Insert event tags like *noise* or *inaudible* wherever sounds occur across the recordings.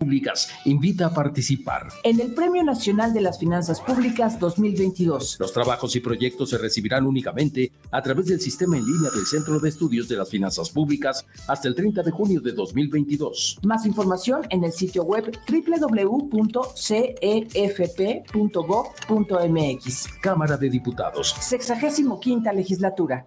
Públicas invita a participar en el Premio Nacional de las Finanzas Públicas 2022. Los trabajos y proyectos se recibirán únicamente a través del sistema en línea del Centro de Estudios de las Finanzas Públicas hasta el 30 de junio de 2022. Más información en el sitio web www.cefp.gov.mx. Cámara de Diputados. 65 legislatura.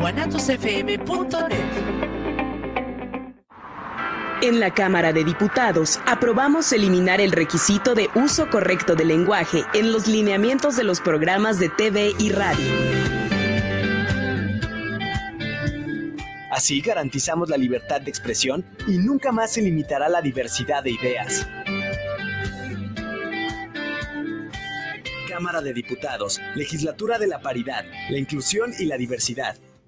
guanatosfm.net En la Cámara de Diputados aprobamos eliminar el requisito de uso correcto del lenguaje en los lineamientos de los programas de TV y radio. Así garantizamos la libertad de expresión y nunca más se limitará la diversidad de ideas. Cámara de Diputados, Legislatura de la Paridad, la Inclusión y la Diversidad.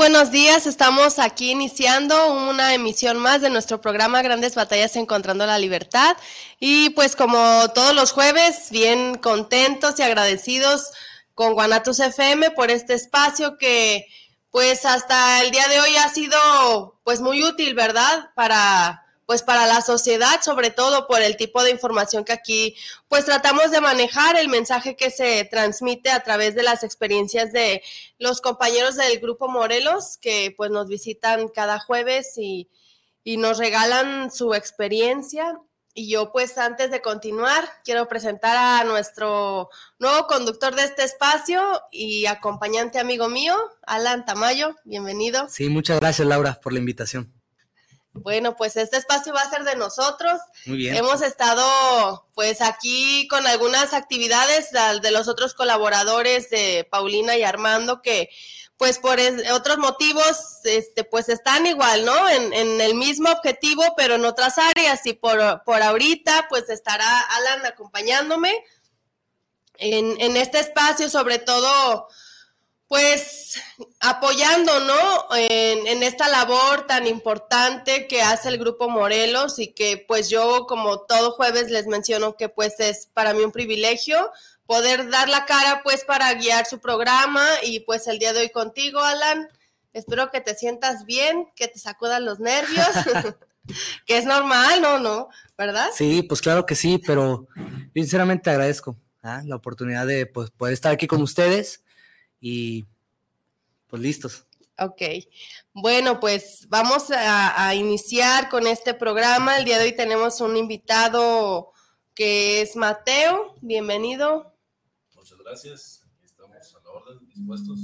buenos días. Estamos aquí iniciando una emisión más de nuestro programa Grandes Batallas Encontrando la Libertad. Y pues como todos los jueves, bien contentos y agradecidos con Guanatos FM por este espacio que pues hasta el día de hoy ha sido pues muy útil, ¿verdad? Para pues para la sociedad, sobre todo por el tipo de información que aquí pues tratamos de manejar, el mensaje que se transmite a través de las experiencias de los compañeros del Grupo Morelos, que pues nos visitan cada jueves y, y nos regalan su experiencia. Y yo pues antes de continuar, quiero presentar a nuestro nuevo conductor de este espacio y acompañante amigo mío, Alan Tamayo. Bienvenido. Sí, muchas gracias Laura por la invitación. Bueno, pues este espacio va a ser de nosotros. Muy bien. Hemos estado pues aquí con algunas actividades de los otros colaboradores de Paulina y Armando que pues por otros motivos este pues están igual, ¿no? En, en, el mismo objetivo, pero en otras áreas y por, por ahorita pues estará Alan acompañándome en, en este espacio, sobre todo pues apoyando, ¿no? En, esta labor tan importante que hace el Grupo Morelos y que pues yo como todo jueves les menciono que pues es para mí un privilegio poder dar la cara pues para guiar su programa y pues el día de hoy contigo, Alan. Espero que te sientas bien, que te sacudan los nervios, *laughs* que es normal, ¿no? ¿No? ¿Verdad? Sí, pues claro que sí, pero sinceramente agradezco ¿ah? la oportunidad de pues, poder estar aquí con ustedes y pues listos. Ok, bueno, pues vamos a, iniciar con este programa. El día de hoy tenemos un invitado que es Mateo. Bienvenido. Muchas gracias. Estamos a la orden, dispuestos.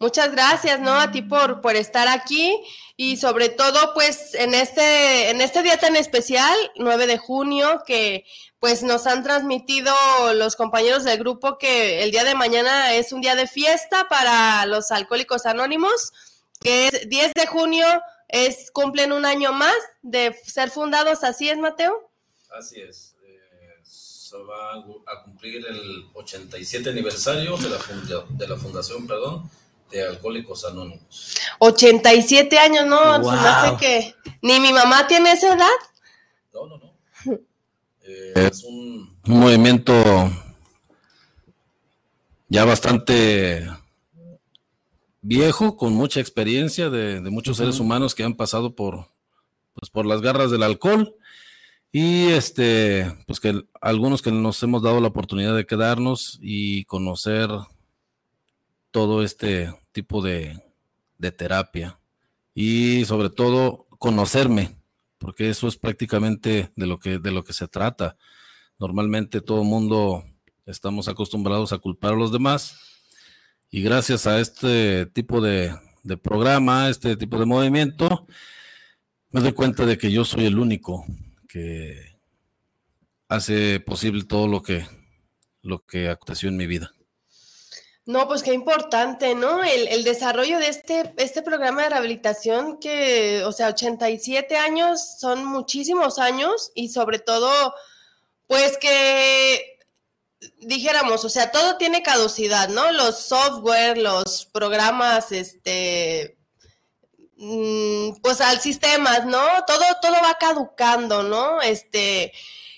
Muchas gracias, ¿no? A ti por, por estar aquí y sobre todo, pues, en este, en este día tan especial, 9 de junio, que pues nos han transmitido los compañeros del grupo que el día de mañana es un día de fiesta para los alcohólicos anónimos, que es 10 de junio, es, cumplen un año más de ser fundados, ¿así es, Mateo? Así es. Eh, se va a cumplir el 87 aniversario de la, de la fundación, perdón, de Alcohólicos Anónimos. 87 años, no, wow. no que ni mi mamá tiene esa edad. Eh, es un, un, movimiento ya bastante viejo, con mucha experiencia de, de muchos uh -huh. seres humanos que han pasado por, pues, por las garras del alcohol. Y este, pues que algunos que nos hemos dado la oportunidad de quedarnos y conocer todo este tipo de, de terapia y sobre todo conocerme, porque eso es prácticamente de lo que, de lo que se trata. Normalmente todo el mundo estamos acostumbrados a culpar a los demás y gracias a este tipo de, de programa, este tipo de movimiento, me doy cuenta de que yo soy el único que hace posible todo lo que, lo que aconteció en mi vida. No, pues qué importante, ¿no? El, desarrollo de este, este programa de rehabilitación que, o sea, 87 años son muchísimos años y sobre todo, pues que dijéramos, o sea, todo tiene caducidad, ¿no? Los software, los programas, este, mm, pues al sistemas, ¿no? Todo, todo va caducando, ¿no? Este,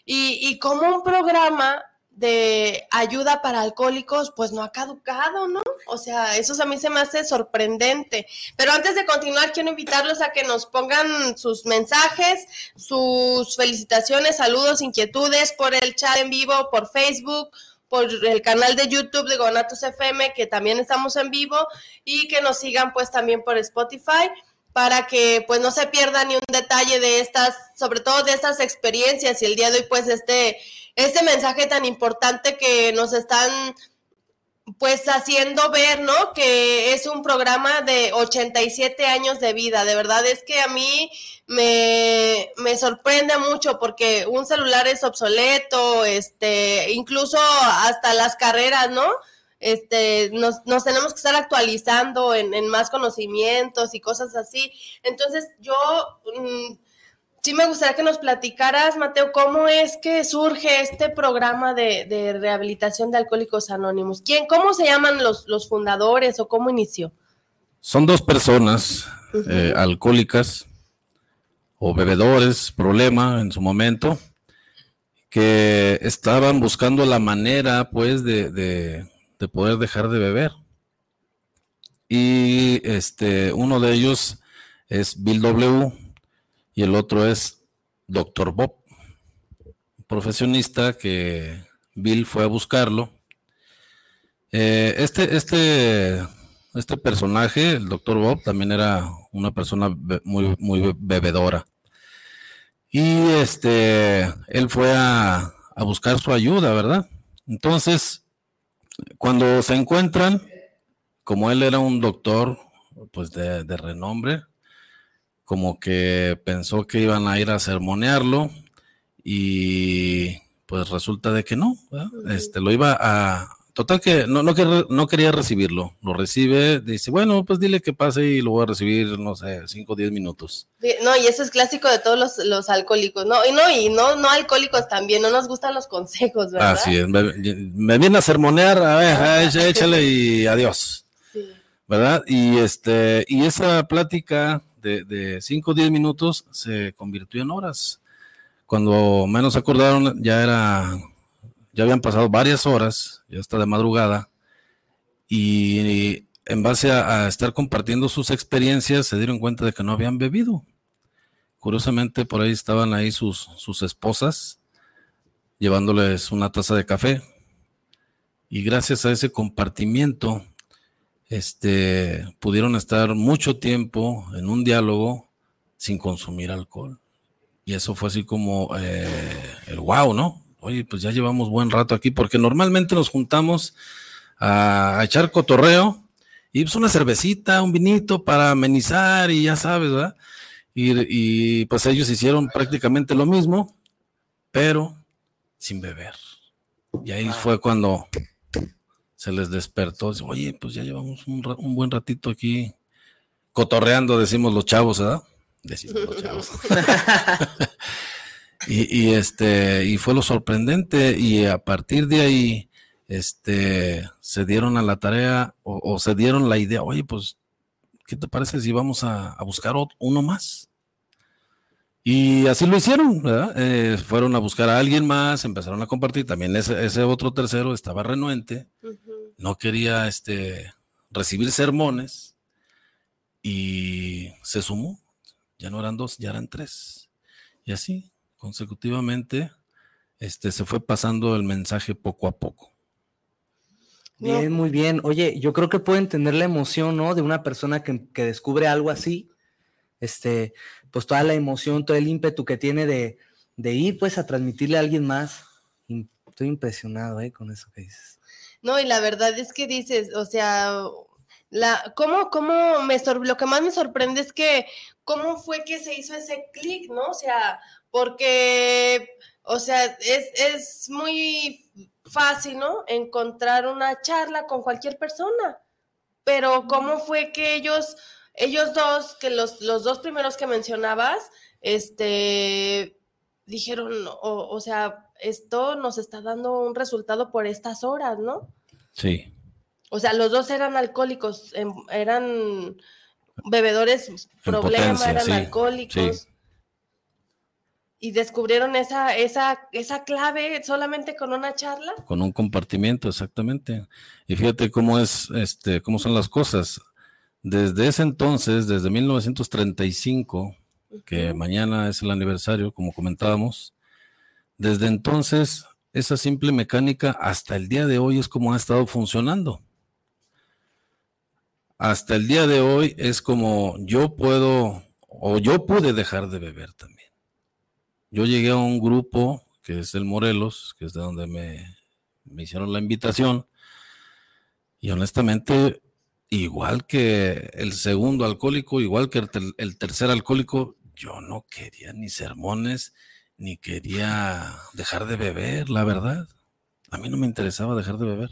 y, y como un programa de ayuda para alcohólicos, pues no ha caducado, ¿no? O sea, eso a mí se me hace sorprendente. Pero antes de continuar, quiero invitarlos a que nos pongan sus mensajes, sus felicitaciones, saludos, inquietudes por el chat en vivo, por Facebook, por el canal de YouTube de Gonatos FM, que también estamos en vivo, y que nos sigan pues también por Spotify para que pues no se pierda ni un detalle de estas, sobre todo de estas experiencias y el día de hoy pues este este mensaje tan importante que nos están pues haciendo ver, ¿no? Que es un programa de 87 años de vida. De verdad es que a mí me, me, sorprende mucho porque un celular es obsoleto, este, incluso hasta las carreras, ¿no? Este, nos, nos tenemos que estar actualizando en, en, más conocimientos y cosas así. Entonces yo... Mm, sí me gustaría que nos platicaras, Mateo, cómo es que surge este programa de, rehabilitación de alcohólicos anónimos. ¿Quién, cómo se llaman los, los fundadores o cómo inició? Son dos personas eh, alcohólicas o bebedores, problema en su momento, que estaban buscando la manera, pues, de, de poder dejar de beber. Y este, uno de ellos es Bill W y el otro es Dr. Bob, profesionista que Bill fue a buscarlo. Eh, este, este, este personaje, el Dr. Bob, también era una persona muy, muy bebedora. Y este, él fue a, buscar su ayuda, ¿verdad? Entonces, cuando se encuentran, como él era un doctor, pues de, de renombre, como que pensó que iban a ir a sermonearlo y pues resulta de que no, este lo iba a total que no, no, no quería recibirlo, lo recibe, dice, bueno, pues dile que pase y lo voy a recibir, no sé, 5 o 10 minutos. no, y eso es clásico de todos los, los, alcohólicos, no, y no, y no, no alcohólicos también, no nos gustan los consejos, ¿verdad? Así es, me, viene a sermonear, a ver, échale y adiós. ¿Verdad? Y este, y esa plática de 5 o 10 minutos se convirtió en horas. Cuando menos acordaron, ya era, ya habían pasado varias horas, ya está de madrugada, y en base a, estar compartiendo sus experiencias, se dieron cuenta de que no habían bebido. Curiosamente, por ahí estaban ahí sus, sus esposas, llevándoles una taza de café. Y gracias a ese compartimiento, este, pudieron estar mucho tiempo en un diálogo sin consumir alcohol. Y eso fue así como eh, el wow, ¿no? Oye, pues ya llevamos buen rato aquí, porque normalmente nos juntamos a, echar cotorreo y pues una cervecita, un vinito para amenizar y ya sabes, ¿verdad? Y, y pues ellos hicieron prácticamente lo mismo, pero sin beber. Y ahí fue cuando se les despertó. Oye, pues ya llevamos un, buen ratito aquí cotorreando, decimos los chavos, ¿verdad? Decimos los chavos. *laughs* *laughs* y, este, y fue lo sorprendente, y a partir de ahí, este, se dieron a la tarea o, se dieron la idea, oye, pues, ¿qué te parece si vamos a, a buscar uno más? Y así lo hicieron, ¿verdad? Eh, fueron a buscar a alguien más, empezaron a compartir. También ese, ese otro tercero estaba renuente, no quería este, recibir sermones y se sumó. Ya no eran dos, ya eran tres. Y así consecutivamente, este, se fue pasando el mensaje poco a poco. Bien, muy bien. Oye, yo creo que pueden tener la emoción, ¿no? De una persona que, que descubre algo así. Este, pues toda la emoción, todo el ímpetu que tiene de, de ir, pues, a transmitirle a alguien más. Estoy impresionado, ¿eh? Con eso que dices. No, y la verdad es que dices, o sea, la, ¿cómo, cómo me lo que más me sorprende es que cómo fue que se hizo ese clic, ¿no? O sea, porque, o sea, es, es muy fácil, ¿no? Encontrar una charla con cualquier persona. Pero ¿cómo fue que ellos, ellos dos, que los, los dos primeros que mencionabas, este, dijeron, o, o sea, esto nos está dando un resultado por estas horas, ¿no? Sí. O sea, los dos eran alcohólicos, em, eran bebedores, problemas, eran alcohólicos. Y descubrieron esa, esa, esa clave solamente con una charla. Con un compartimiento, exactamente. Y fíjate cómo es, este, cómo son las cosas. Desde ese entonces, desde 1935, que mañana es el aniversario, como comentábamos, desde entonces, esa simple mecánica hasta el día de hoy es como ha estado funcionando. Hasta el día de hoy es como yo puedo o yo pude dejar de beber también. Yo llegué a un grupo que es el Morelos, que es de donde me, me hicieron la invitación. Y honestamente, igual que el segundo alcohólico, igual que el, el tercer alcohólico, yo no quería ni sermones, ni quería dejar de beber, la verdad. A mí no me interesaba dejar de beber.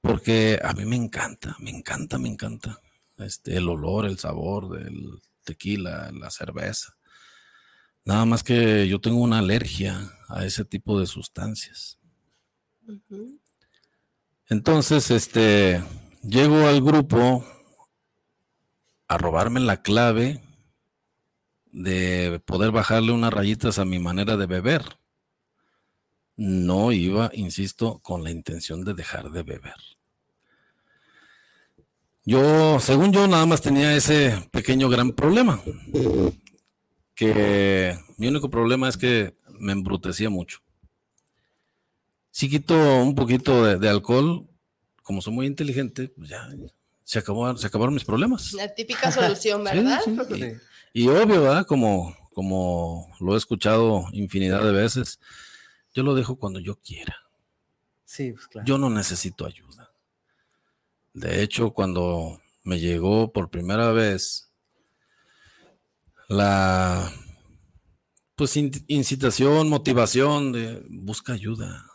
Porque a mí me encanta, me encanta, me encanta. Este, el olor, el sabor del tequila, la cerveza. Nada más que yo tengo una alergia a ese tipo de sustancias. Entonces, este, llego al grupo a robarme la clave de poder bajarle unas rayitas a mi manera de beber. No iba, insisto, con la intención de dejar de beber. Yo, según yo, nada más tenía ese pequeño gran problema. Que mi único problema es que me embrutecía mucho. Si quito un poquito de, alcohol, como soy muy inteligente, pues ya se, acabó, se acabaron mis problemas. La típica solución, *laughs* ¿verdad? Y obvio, ¿verdad? Como, como lo he escuchado infinidad de veces, yo lo dejo cuando yo quiera. Sí, pues claro. Yo no necesito ayuda. De hecho, cuando me llegó por primera vez la pues incitación, motivación de busca ayuda.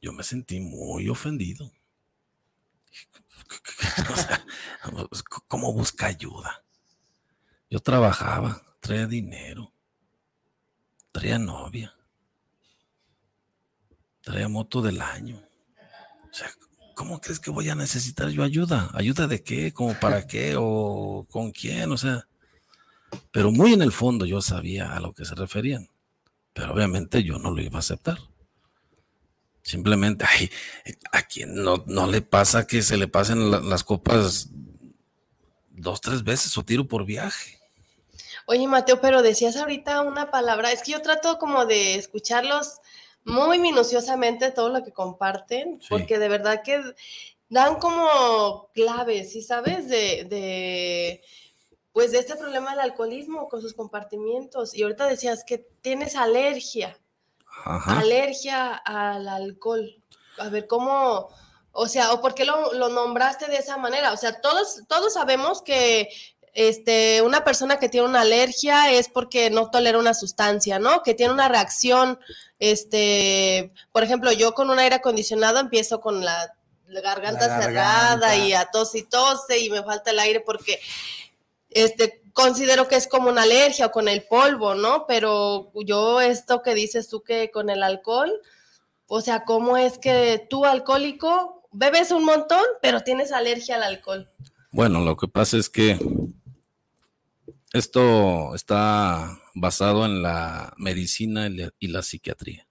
Yo me sentí muy ofendido. *laughs* ¿Cómo busca ayuda? Yo trabajaba, traía dinero, traía novia, traía moto del año. O sea, ¿cómo crees que voy a necesitar yo ayuda? ¿Ayuda de qué? ¿Cómo para qué? ¿O con quién? O sea, pero muy en el fondo yo sabía a lo que se referían. Pero obviamente yo no lo iba a aceptar. Simplemente, ay, a quien no, no le pasa que se le pasen las copas dos, tres veces o tiro por viaje. Oye, Mateo, pero decías ahorita una palabra, es que yo trato como de escucharlos muy minuciosamente todo lo que comparten, porque de verdad que dan como claves, ¿sí sabes? De, de, pues de este problema del alcoholismo con sus compartimientos. Y ahorita decías que tienes alergia, alergia al alcohol. A ver, ¿cómo, o sea, o por qué lo, lo, nombraste de esa manera? O sea, todos, todos sabemos que este, una persona que tiene una alergia es porque no tolera una sustancia, ¿no? Que tiene una reacción, este, por ejemplo, yo con un aire acondicionado empiezo con la, garganta cerrada y a tos y tose y me falta el aire porque, este, considero que es como una alergia o con el polvo, ¿no? Pero yo esto que dices tú que con el alcohol, o sea, ¿cómo es que tú alcohólico bebes un montón, pero tienes alergia al alcohol? Bueno, lo que pasa es que esto está basado en la medicina y la psiquiatría.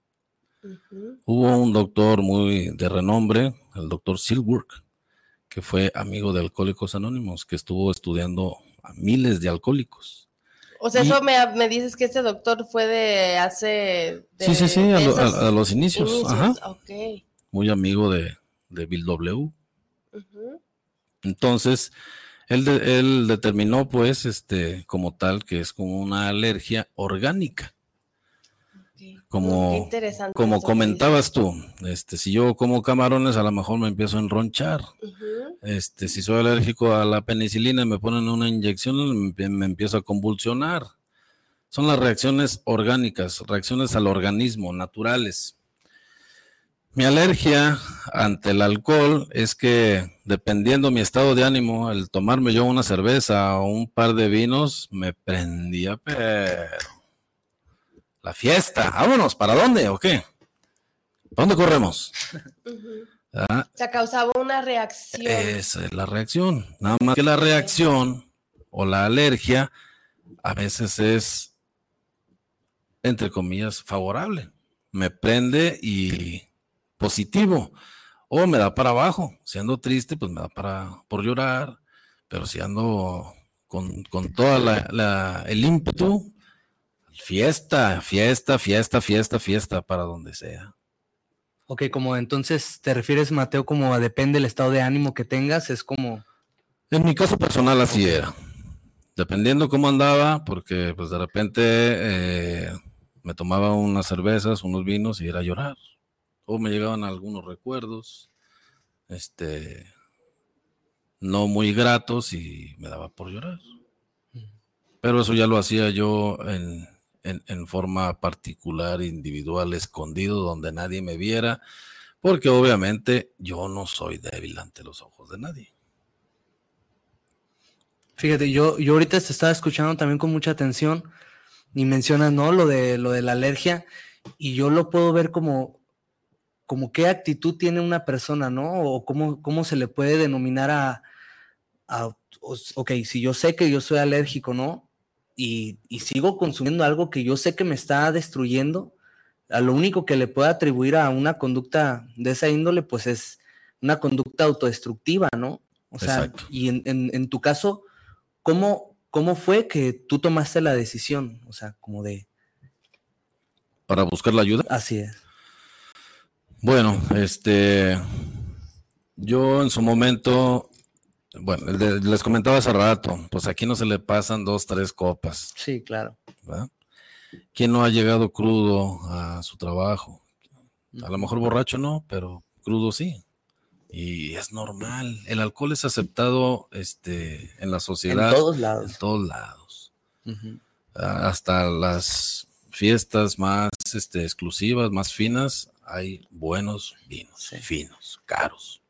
Hubo un doctor muy de renombre, el doctor Silburg, que fue amigo de Alcohólicos Anónimos, que estuvo estudiando a miles de alcohólicos. O sea, eso me, dices que este doctor fue de hace... sí, sí, sí, a, los inicios. Ajá. Muy amigo de, Bill W. Entonces, él, él determinó, pues, este, como tal, que es como una alergia orgánica. Como, como comentabas tú, este, si yo como camarones, a lo mejor me empiezo a enronchar. Este, si soy alérgico a la penicilina y me ponen una inyección, me, empiezo a convulsionar. Son las reacciones orgánicas, reacciones al organismo, naturales. Mi alergia ante el alcohol es que dependiendo mi estado de ánimo, el tomarme yo una cerveza o un par de vinos me prendía, pero la fiesta, vámonos, ¿para dónde o qué? ¿Para dónde corremos? ¿Ah? Se causaba una reacción. Esa es la reacción. Nada más que la reacción o la alergia a veces es, entre comillas, favorable. Me prende y positivo. O me da para abajo. Si ando triste, pues me da para por llorar. Pero si ando con, con toda la, el ímpetu, Fiesta, fiesta, fiesta, fiesta, fiesta, para donde sea. Ok, como entonces te refieres, Mateo, como depende del estado de ánimo que tengas, es como... En mi caso personal así era. Dependiendo cómo andaba, porque pues de repente eh, me tomaba unas cervezas, unos vinos y era a llorar. O me llegaban algunos recuerdos, este, no muy gratos y me daba por llorar. Pero eso ya lo hacía yo en, en, forma particular, individual, escondido, donde nadie me viera, porque obviamente yo no soy débil ante los ojos de nadie. Fíjate, yo, yo ahorita te estaba escuchando también con mucha atención y mencionas, ¿no? Lo de, lo de la alergia y yo lo puedo ver como, como qué actitud tiene una persona, ¿no? O cómo, cómo se le puede denominar a, a, ok, si yo sé que yo soy alérgico, ¿no? Y, sigo consumiendo algo que yo sé que me está destruyendo, a lo único que le puedo atribuir a una conducta de esa índole, pues es una conducta autodestructiva, ¿no? O sea, y en, tu caso, ¿cómo, ¿cómo fue que tú tomaste la decisión? O sea, como de... Para buscar la ayuda. Así es. Bueno, este, yo en su momento bueno, les comentaba hace rato, pues aquí no se le pasan dos, tres copas. Sí, claro. ¿Quién no ha llegado crudo a su trabajo? A lo mejor borracho no, pero crudo sí. Y es normal. El alcohol es aceptado este, en la sociedad. En todos lados. En todos lados. Hasta las fiestas más este, exclusivas, más finas, hay buenos vinos, finos, caros.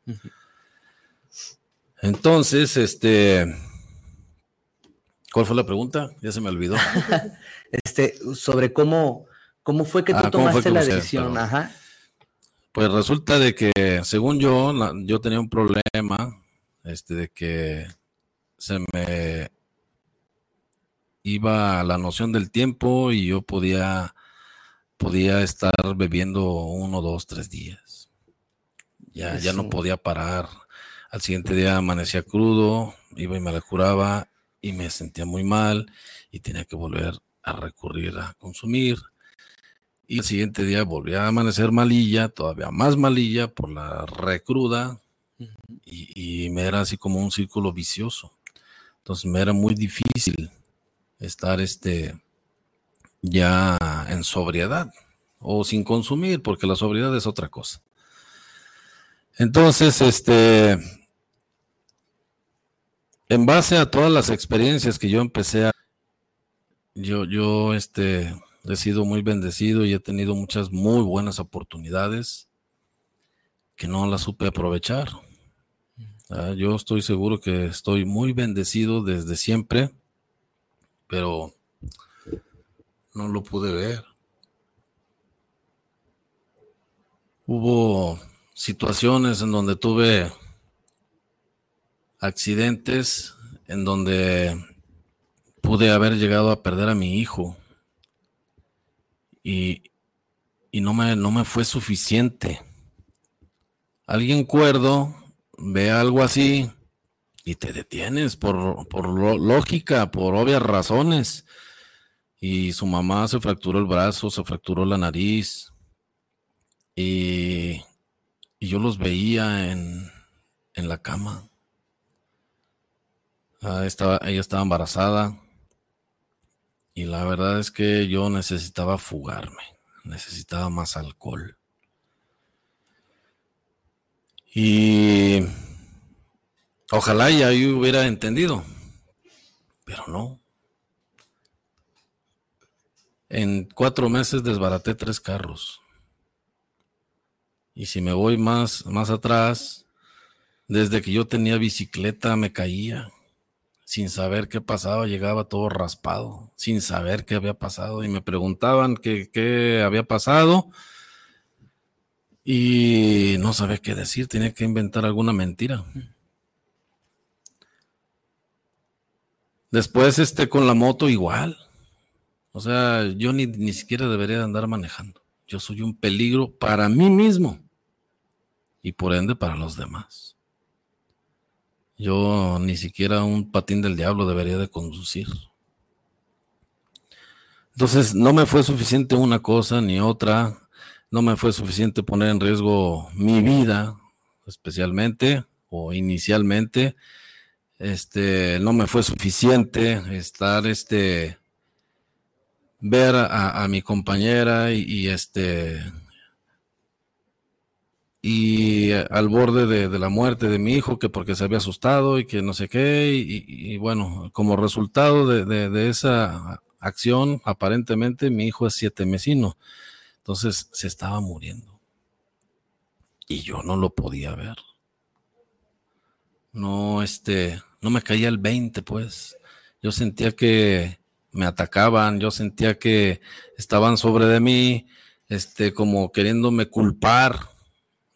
Entonces, este, ¿cuál fue la pregunta? Ya se me olvidó. *laughs* este, sobre cómo, cómo fue que tú ah, tomaste la decisión, Ajá. Pues resulta de que, según yo, yo tenía un problema, este, de que se me iba la noción del tiempo y yo podía, podía estar bebiendo uno, dos, tres días. Ya, ya no podía parar al siguiente día amanecía crudo, iba y me la curaba y me sentía muy mal y tenía que volver a recurrir a consumir. Y al siguiente día volvía a amanecer malilla, todavía más malilla por la recruda y, y me era así como un círculo vicioso. Entonces me era muy difícil estar este ya en sobriedad o sin consumir, porque la sobriedad es otra cosa. Entonces, este, en base a todas las experiencias que yo empecé a, yo, yo, este, he sido muy bendecido y he tenido muchas muy buenas oportunidades que no las supe aprovechar. Ah, yo estoy seguro que estoy muy bendecido desde siempre, pero no lo pude ver. Hubo situaciones en donde tuve accidentes, en donde pude haber llegado a perder a mi hijo y, no, me, no me fue suficiente. Alguien cuerdo ve algo así y te detienes por, por lógica, por obvias razones. y su mamá se fracturó el brazo, se fracturó la nariz y, yo los veía en, en la cama. Ah, estaba, ella estaba embarazada y la verdad es que yo necesitaba fugarme, necesitaba más alcohol. Y ojalá ya yo hubiera entendido, pero no. En cuatro meses desbaraté tres carros. Y si me voy más, más atrás, desde que yo tenía bicicleta me caía. Sin saber qué pasaba, llegaba todo raspado, sin saber qué había pasado. Y me preguntaban qué, qué había pasado. Y no sabía qué decir, tenía que inventar alguna mentira. Después, este, con la moto igual. O sea, yo ni, ni siquiera debería andar manejando. Yo soy un peligro para mí mismo y por ende para los demás. Yo ni siquiera un patín del diablo debería de conducir. Entonces, no me fue suficiente una cosa ni otra. No me fue suficiente poner en riesgo mi vida, especialmente o inicialmente. Este, no me fue suficiente estar este ver a, mi compañera y, este y al borde de, la muerte de mi hijo, que porque se había asustado y que no sé qué, y, bueno, como resultado de, esa acción, aparentemente mi hijo es siete mesino, entonces se estaba muriendo. Y yo no lo podía ver. No, este, no me caía el 20, pues. Yo sentía que me atacaban, yo sentía que estaban sobre de mí, este, como queriéndome culpar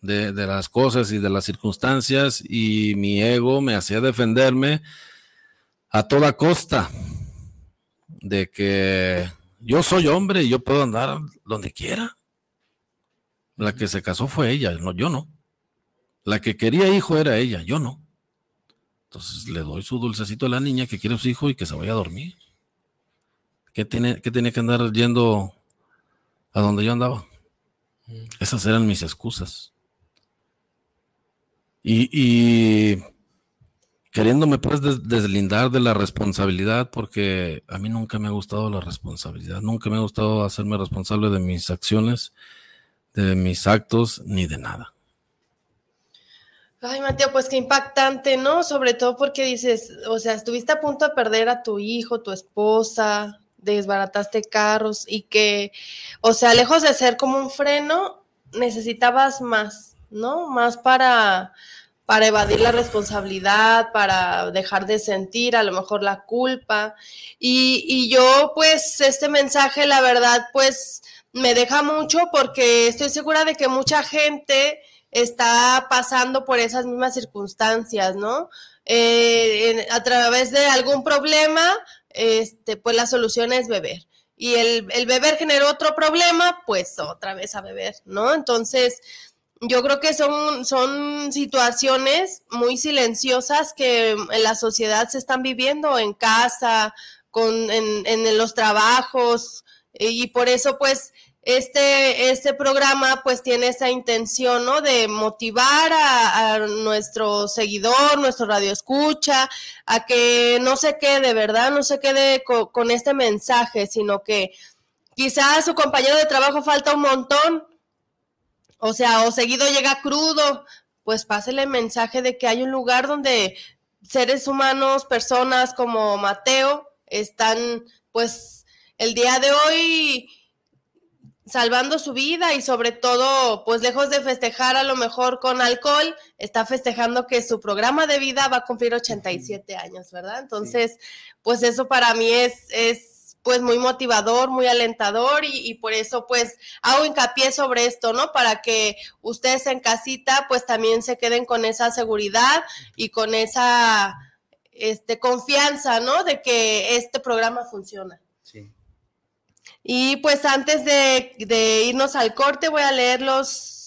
de, las cosas y de las circunstancias, y mi ego me hacía defenderme a toda costa de que yo soy hombre y yo puedo andar donde quiera. La que se casó fue ella, no, yo no. La que quería hijo era ella, yo no. Entonces le doy su dulcecito a la niña que quiere su hijo y que se vaya a dormir. ¿Qué tiene, que que andar yendo a donde yo andaba? Mm. Esas eran mis excusas. Y, queriéndome pues deslindar de la responsabilidad, porque a mí nunca me ha gustado la responsabilidad, nunca me ha gustado hacerme responsable de mis acciones, de mis actos, ni de nada. Ay, Mateo, pues qué impactante, ¿no? Sobre todo porque dices, o sea, estuviste a punto de perder a tu hijo, tu esposa, desbarataste carros y que, o sea, lejos de ser como un freno, necesitabas más, ¿no? Más para, para evadir la responsabilidad, para dejar de sentir a lo mejor la culpa. Y, y yo, pues, este mensaje, la verdad, pues, me deja mucho porque estoy segura de que mucha gente está pasando por esas mismas circunstancias, ¿no? Eh, a través de algún problema, este, pues la solución es beber. Y el, beber generó otro problema, pues otra vez a beber, ¿no? Entonces, yo creo que son, son situaciones muy silenciosas que en la sociedad se están viviendo en casa, con, en, en los trabajos, y por eso pues este, este programa pues tiene esa intención, ¿no? De motivar a, nuestro seguidor, nuestro radio escucha, a que no se quede, ¿verdad? No se quede con, este mensaje, sino que quizás su compañero de trabajo falta un montón, o sea, o seguido llega crudo, pues pásele el mensaje de que hay un lugar donde seres humanos, personas como Mateo, están pues el día de hoy salvando su vida y sobre todo, pues lejos de festejar a lo mejor con alcohol, está festejando que su programa de vida va a cumplir 87 años, ¿verdad? Entonces, pues eso para mí es, es pues muy motivador, muy alentador y, y, por eso pues hago hincapié sobre esto, ¿no? Para que ustedes en casita pues también se queden con esa seguridad y con esa este, confianza, ¿no? De que este programa funciona. Y pues antes de, irnos al corte voy a leer los,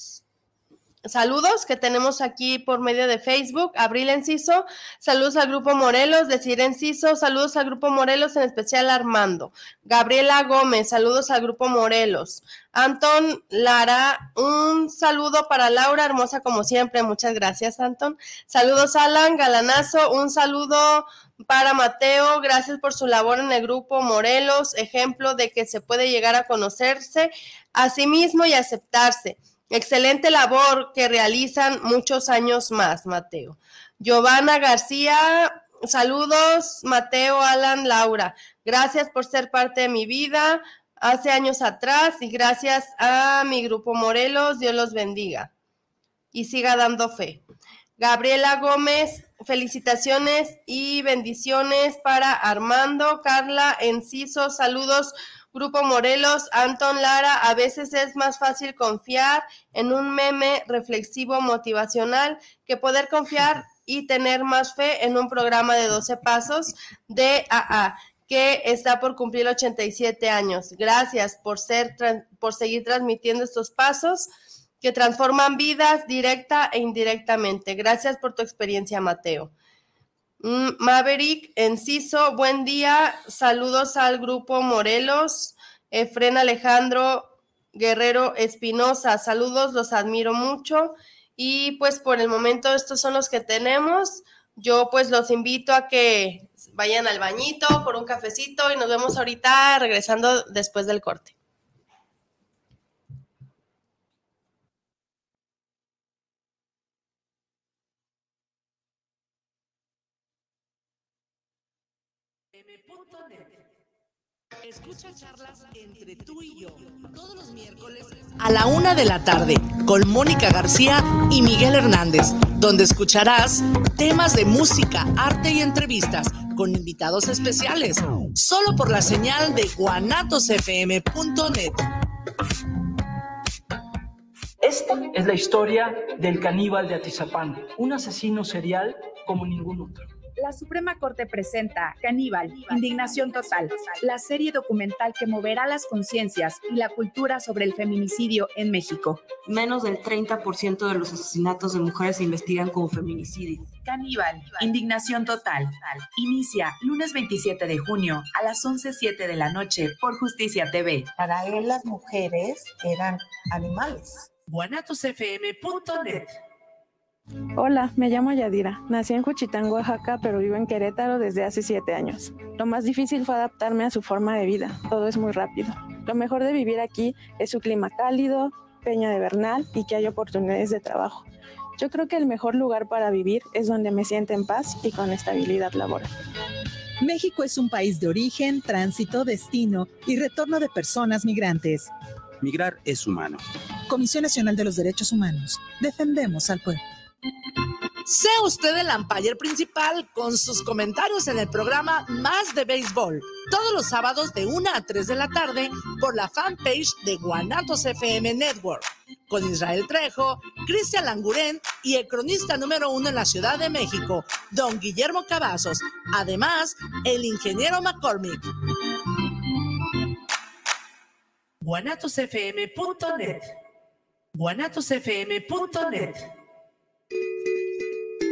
saludos que tenemos aquí por medio de Facebook. Abril Enciso, saludos al Grupo Morelos. Decir Enciso, saludos al Grupo Morelos, en especial Armando. Gabriela Gómez, saludos al Grupo Morelos. Anton Lara, un saludo para Laura, hermosa como siempre. Muchas gracias, Anton. Saludos, Alan Galanazo, un saludo para Mateo, gracias por su labor en el grupo Morelos, ejemplo de que se puede llegar a conocerse a sí mismo y aceptarse. Excelente labor que realizan muchos años más, Mateo. Giovanna García, saludos, Mateo, Alan, Laura. Gracias por ser parte de mi vida hace años atrás y gracias a mi grupo Morelos, Dios los bendiga y siga dando fe. Gabriela Gómez, felicitaciones y bendiciones para Armando, Carla Enciso, saludos Grupo Morelos, Anton Lara, a veces es más fácil confiar en un meme reflexivo motivacional que poder confiar *laughs* y tener más fe en un programa de 12 pasos de AA que está por cumplir 87 años. Gracias por ser por seguir transmitiendo estos pasos que transforman vidas directa e indirectamente. Gracias por tu experiencia, Mateo. Mm, Maverick Enciso, buen día. Saludos al grupo Morelos. Efren Alejandro Guerrero Espinosa, saludos, los admiro mucho. Y pues por el momento estos son los que tenemos. Yo pues los invito a que vayan al bañito por un cafecito y nos vemos ahorita regresando después del corte. Escucha charlas entre tú y yo todos los miércoles a la una de la tarde con Mónica García y Miguel Hernández, donde escucharás temas de música, arte y entrevistas con invitados especiales, solo por la señal de guanatosfm.net. Esta es la historia del caníbal de Atizapán, un asesino serial como ningún otro la Suprema Corte presenta Caníbal, Indignación Total, la serie documental que moverá las conciencias y la cultura sobre el feminicidio en México. Menos del 30% de los asesinatos de mujeres se investigan como feminicidio. Caníbal, Indignación Total. Inicia lunes 27 de junio a las 11.07 de la noche por Justicia TV. Para él las mujeres eran animales. guanatosfm.net Hola, me llamo Yadira. Nací en Juchitán, Oaxaca, pero vivo en Querétaro desde hace siete años. Lo más difícil fue adaptarme a su forma de vida. Todo es muy rápido. Lo mejor de vivir aquí es su clima cálido, peña de Bernal y que hay oportunidades de trabajo. Yo creo que el mejor lugar para vivir es donde me siento en paz y con estabilidad laboral. México es un país de origen, tránsito, destino y retorno de personas migrantes. Migrar es humano. Comisión Nacional de los Derechos Humanos. Defendemos al pueblo. Sea usted el umpire principal con sus comentarios en el programa Más de Béisbol, todos los sábados de 1 a 3 de la tarde por la fanpage de Guanatos FM Network, con Israel Trejo, Cristian Languren y el cronista número uno en la Ciudad de México, don Guillermo Cavazos, además el ingeniero McCormick. guanatosfm.net guanatosfm.net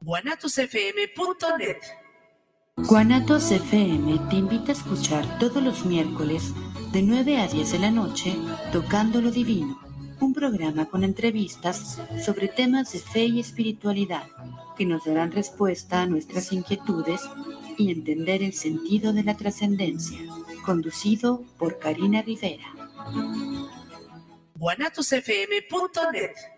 guanatosfm.net. Guanatos FM te invita a escuchar todos los miércoles de 9 a 10 de la noche Tocando lo Divino, un programa con entrevistas sobre temas de fe y espiritualidad que nos darán respuesta a nuestras inquietudes y entender el sentido de la trascendencia, conducido por Karina Rivera. guanatosfm.net.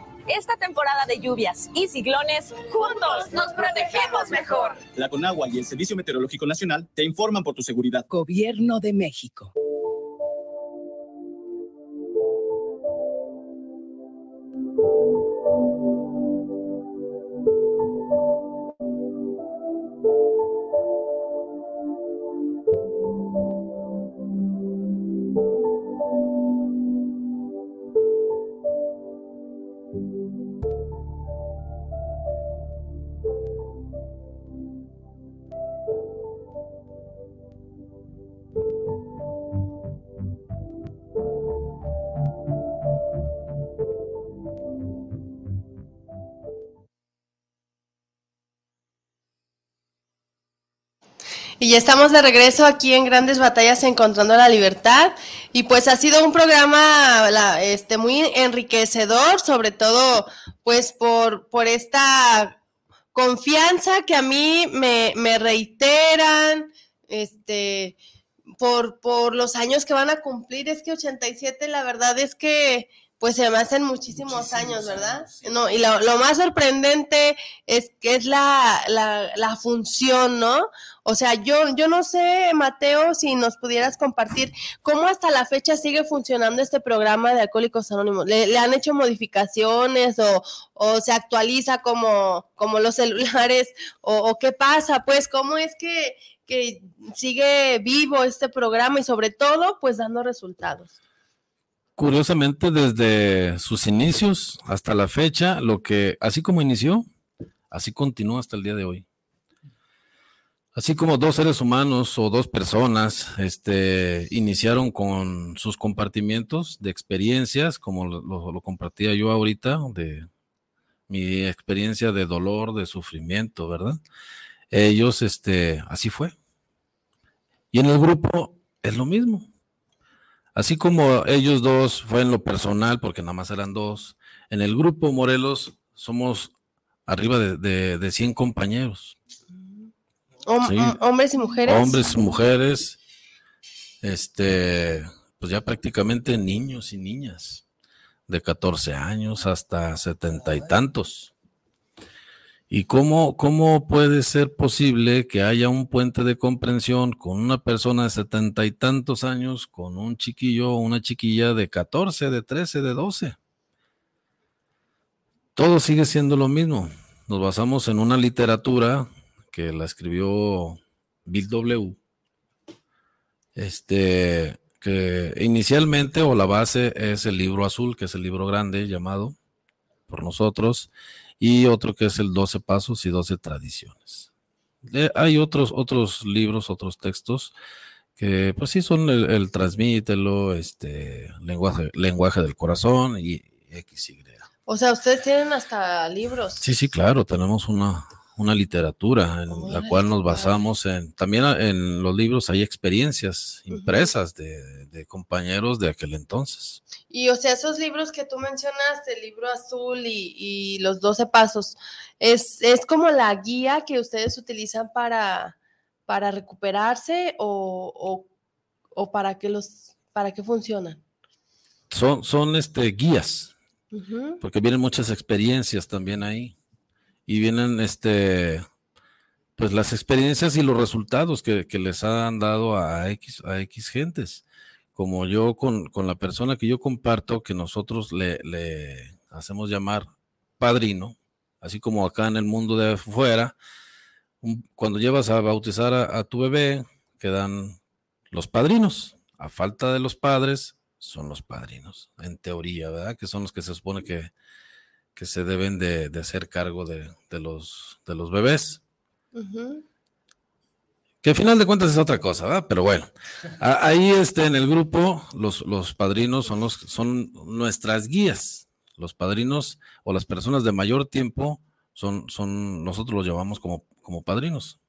Esta temporada de lluvias y ciclones, juntos nos protegemos mejor. La Conagua y el Servicio Meteorológico Nacional te informan por tu seguridad. Gobierno de México. Y estamos de regreso aquí en Grandes Batallas Encontrando la Libertad. Y pues ha sido un programa la, este, muy enriquecedor, sobre todo pues por, por esta confianza que a mí me, me reiteran, este, por, por los años que van a cumplir. Es que 87, la verdad es que pues se me hacen muchísimos, muchísimos años, ¿verdad? No, y lo, lo, más sorprendente es que es la, la, la, función, ¿no? O sea, yo, yo no sé, Mateo, si nos pudieras compartir cómo hasta la fecha sigue funcionando este programa de Alcohólicos Anónimos. ¿Le, han hecho modificaciones o, o, se actualiza como, como los celulares? O, ¿O qué pasa? Pues, ¿cómo es que, que sigue vivo este programa y sobre todo, pues dando resultados? Curiosamente, desde sus inicios hasta la fecha, lo que, así como inició, así continúa hasta el día de hoy. Así como dos seres humanos o dos personas este, iniciaron con sus compartimientos de experiencias, como lo, compartía yo ahorita, de mi experiencia de dolor, de sufrimiento, ¿verdad? Ellos, este, así fue. Y en el grupo es lo mismo. Así como ellos dos fue en lo personal, porque nada más eran dos, en el grupo Morelos somos arriba de, de, de 100 compañeros. Hom sí. Hombres y mujeres. Hombres y mujeres, este, pues ya prácticamente niños y niñas, de 14 años hasta setenta y tantos. ¿Y cómo, cómo puede ser posible que haya un puente de comprensión con una persona de setenta y tantos años, con un chiquillo o una chiquilla de 14, de 13, de 12? Todo sigue siendo lo mismo. Nos basamos en una literatura que la escribió Bill W. Este, que inicialmente o la base es el libro azul, que es el libro grande llamado por nosotros, y otro que es el 12 pasos y 12 tradiciones. Eh, hay otros, otros libros, otros textos que pues sí son el, el transmítelo, este, lenguaje, lenguaje del corazón y XY. O sea, ustedes tienen hasta libros. Sí, sí, claro, tenemos una, una literatura en oh, la cual nos basamos en, también en los libros hay experiencias impresas uh -huh. de, de, compañeros de aquel entonces. Y o sea, esos libros que tú mencionaste, el libro azul y, y los 12 pasos, es, es como la guía que ustedes utilizan para, para recuperarse o, o, o para qué los, para qué funcionan. Son, son este, guías, uh -huh. porque vienen muchas experiencias también ahí y vienen este pues las experiencias y los resultados que, les han dado a X, a X gentes. Como yo con, con, la persona que yo comparto, que nosotros le, hacemos llamar padrino, así como acá en el mundo de afuera, cuando llevas a bautizar a, a, tu bebé, quedan los padrinos. A falta de los padres, son los padrinos, en teoría, ¿verdad? Que son los que se supone que, que se deben de, de hacer cargo de, de, los, de los bebés. Uh -huh. Que al final de cuentas es otra cosa, ¿verdad? Pero bueno, ahí este, en el grupo los, los padrinos son, los, son nuestras guías. Los padrinos o las personas de mayor tiempo son, son nosotros los llamamos como, como padrinos.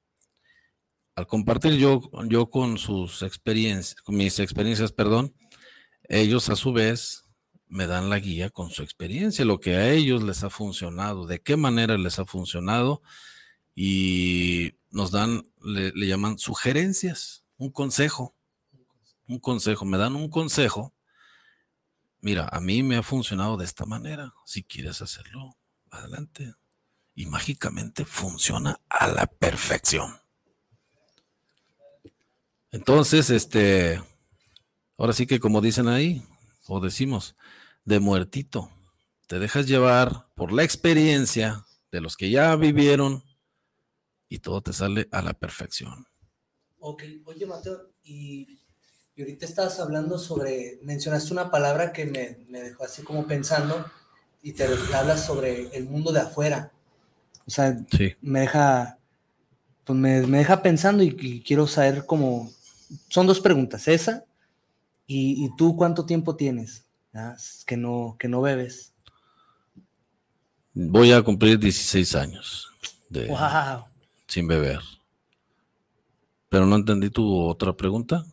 al compartir yo, yo con sus experiencias, con mis experiencias, perdón, ellos a su vez me dan la guía con su experiencia, lo que a ellos les ha funcionado, de qué manera les ha funcionado y nos dan, le, llaman sugerencias, un consejo, un consejo, me dan un consejo. Mira, a mí me ha funcionado de esta manera. Si quieres hacerlo, adelante. Y mágicamente funciona a la perfección. Entonces, este, ahora sí que como dicen ahí, o decimos, de muertito, te dejas llevar por la experiencia de los que ya vivieron y todo te sale a la perfección. Ok, oye Mateo, y, y ahorita estabas hablando sobre, mencionaste una palabra que me, me dejó así como pensando y te hablas sobre el mundo de afuera. O sea, Sí. me deja, pues me, me deja pensando y, y quiero saber cómo, son dos preguntas, esa y, y tú cuánto tiempo tienes que no, que no bebes. Voy a cumplir 16 años de, Wow. sin beber. Pero no entendí tu otra pregunta.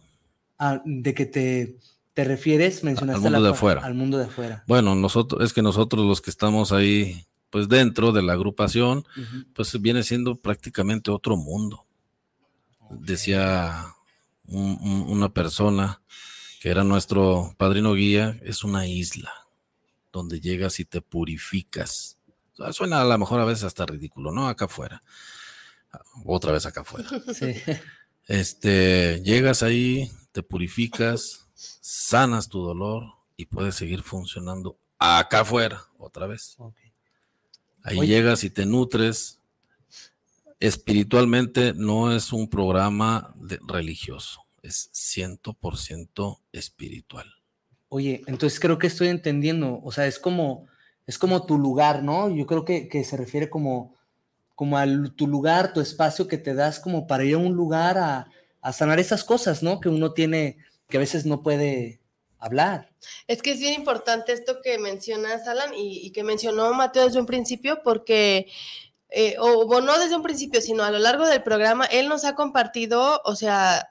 Ah, de que te, te refieres, mencionaste mundo la de afuera. Al mundo de afuera. Bueno, nosotros, es que nosotros los que estamos ahí, pues dentro de la agrupación, pues viene siendo prácticamente otro mundo. Decía un- un- una persona que era nuestro padrino guía, es una isla donde llegas y te purificas. O sea, suena a lo mejor a veces hasta ridículo, ¿no? Acá afuera. Otra vez acá afuera. *laughs* Sí. Este, llegas ahí, te purificas, sanas tu dolor y puedes seguir funcionando acá afuera otra vez. Ahí Oye. llegas y te nutres. Espiritualmente no es un programa de- religioso, es 100% espiritual. Oye, entonces creo que estoy entendiendo, o sea, es como, es como tu lugar, ¿no? Yo creo que, que se refiere como, como a tu lugar, tu espacio que te das como para ir a un lugar a, a sanar esas cosas, ¿no? Que uno tiene, que a veces no puede hablar. Es que es bien importante esto que mencionas, Alan, y, y que mencionó Mateo desde un principio, porque, eh, o bueno, no desde un principio, sino a lo largo del programa, él nos ha compartido, o sea,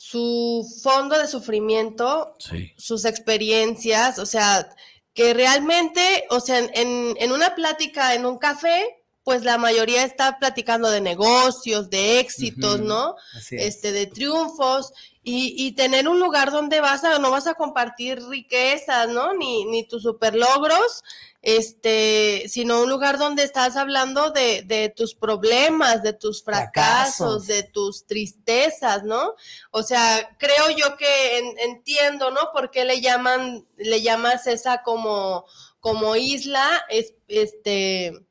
su fondo de sufrimiento, Sí. sus experiencias, o sea, que realmente, o sea, en- en, en una plática, en un café, pues la mayoría está platicando de negocios, de éxitos, ¿no? así es. Este, de triunfos y, y tener un lugar donde vas a, no vas a compartir riquezas, ¿no? Ni, ni tus super logros, este, sino un lugar donde estás hablando de, de tus problemas, de tus fracasos, Fracasos. de tus tristezas, ¿no? O sea, creo yo que en- entiendo, ¿no? ¿Por qué le llaman, le llamas esa como, como isla, es, este,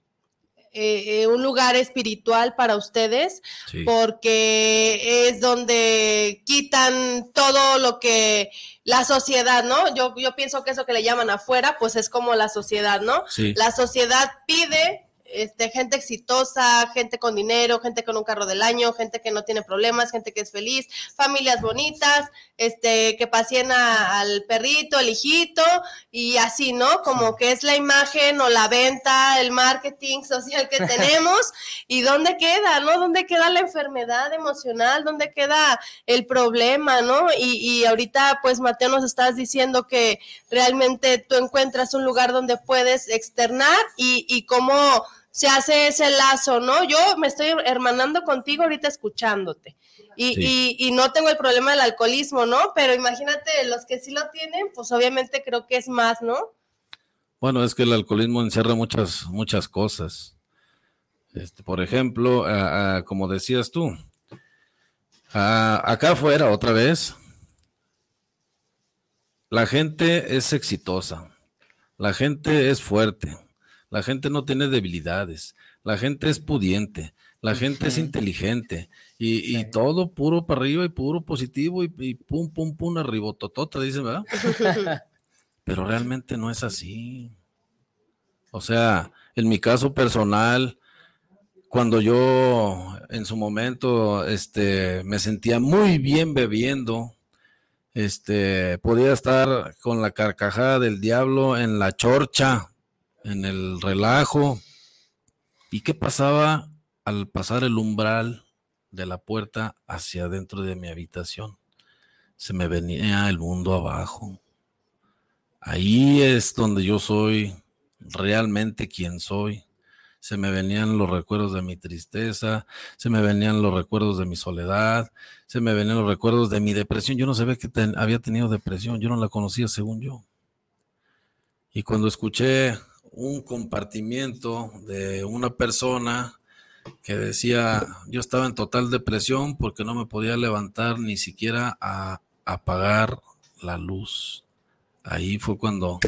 eh, eh, un lugar espiritual para ustedes, Sí. porque es donde quitan todo lo que la sociedad, ¿no? Yo, yo pienso que eso que le llaman afuera, pues es como la sociedad, ¿no? Sí. La sociedad pide este, gente exitosa, gente con dinero, gente con un carro del año, gente que no tiene problemas, gente que es feliz, familias bonitas, este, que paseen a- al perrito, el hijito, y así, ¿no? Como que es la imagen o la venta, el marketing social que *laughs* tenemos, y dónde queda, ¿no? ¿Dónde queda la enfermedad emocional? ¿Dónde queda el problema, ¿no? Y, y ahorita, pues, Mateo, nos estás diciendo que realmente tú encuentras un lugar donde puedes externar y, y cómo se hace ese lazo, ¿no? Yo me estoy hermanando contigo ahorita escuchándote. Y, Sí. y, y no tengo el problema del alcoholismo, ¿no? Pero imagínate, los que sí lo tienen, pues obviamente creo que es más, ¿no? Bueno, es que el alcoholismo encierra muchas, muchas cosas. Este, por ejemplo, como decías tú, acá afuera, otra vez, la gente es exitosa, la gente es fuerte, la gente no tiene debilidades, la gente es pudiente, la gente es inteligente y, y todo puro para arriba y puro positivo y, y pum, pum, pum, arribototota, dicen, ¿verdad? *laughs* Pero realmente no es así. O sea, en mi caso personal, cuando yo en su momento este, me sentía muy bien bebiendo, este, podía estar con la carcajada del diablo en la chorcha, en el relajo. ¿Y qué pasaba al pasar el umbral de la puerta hacia adentro de mi habitación. Se me venía el mundo abajo. Ahí es donde yo soy realmente quien soy. Se me venían los recuerdos de mi tristeza, se me venían los recuerdos de mi soledad, se me venían los recuerdos de mi depresión. Yo no sabía que había tenido depresión, yo no la conocía según yo. Y cuando escuché un compartimiento de una persona que decía, yo estaba en total depresión porque no me podía levantar ni siquiera a apagar la luz. Ahí fue cuando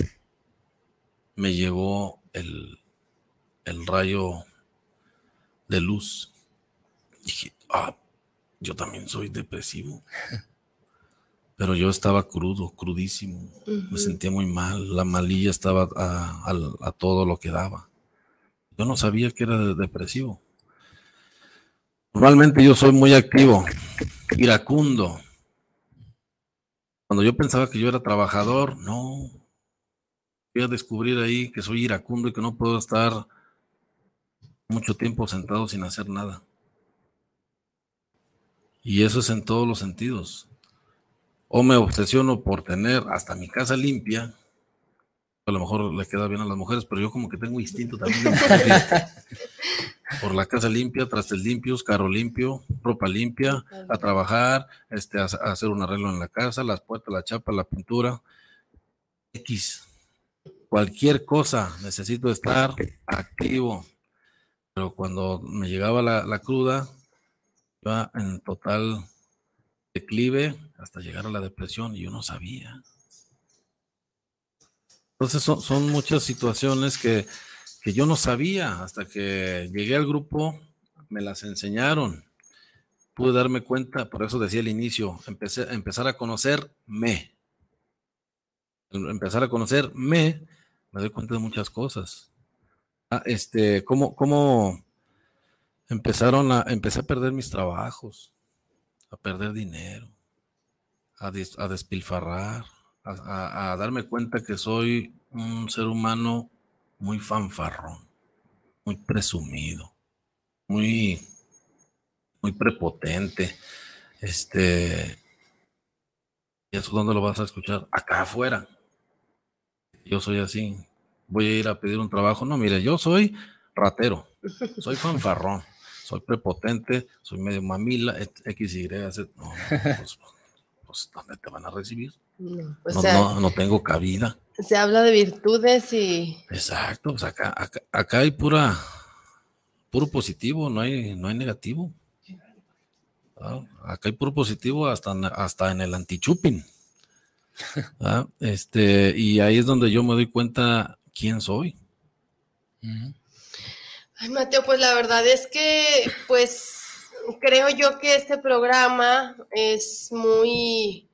me llegó el, el rayo de luz. Dije, ah, yo también soy depresivo. *laughs* Pero yo estaba crudo, crudísimo. Me sentía muy mal. La malilla estaba a, todo lo que daba. Yo no sabía que era depresivo. Normalmente yo soy muy activo, iracundo. Cuando yo pensaba que yo era trabajador, no. Voy a descubrir ahí que soy iracundo y que no puedo estar mucho tiempo sentado sin hacer nada. Y eso es en todos los sentidos. O me obsesiono por tener hasta mi casa limpia. A lo mejor le queda bien a las mujeres, pero yo como que tengo instinto también. *laughs* por la casa limpia, trastes limpios, carro limpio, ropa limpia, a trabajar, este, a, hacer un arreglo en la casa, las puertas, la chapa, la pintura. X. Cualquier cosa, necesito estar activo. Pero cuando me llegaba la, cruda, iba en total declive hasta llegar a la depresión y yo no sabía. Entonces son, son muchas situaciones que que yo no sabía hasta que llegué al grupo, me las enseñaron. Pude darme cuenta, por eso decía al inicio, empecé empezar a conocerme. Empezar a conocerme, me doy cuenta de muchas cosas. Ah, este, cómo, cómo empezaron a, empecé a perder mis trabajos, a perder dinero, a, despilfarrar, a darme cuenta que soy un ser humano muy fanfarrón, muy presumido, muy, muy prepotente. Este, ¿y eso dónde lo vas a escuchar? Acá afuera. Yo soy así. Voy a ir a pedir un trabajo. No, mire, yo soy ratero, soy fanfarrón, soy prepotente, soy medio mamila, X, Y, Z. No, pues, pues, ¿dónde te van a recibir? No, no, no tengo cabida. Se habla de virtudes y. Exacto, pues acá, acá, hay pura, puro positivo, no hay, no hay negativo. Ah, acá hay puro positivo hasta, hasta en el antichupin. *laughs* Ah, este, y ahí es donde yo me doy cuenta quién soy. Ay, Mateo, pues la verdad es que, pues, creo yo que este programa es muy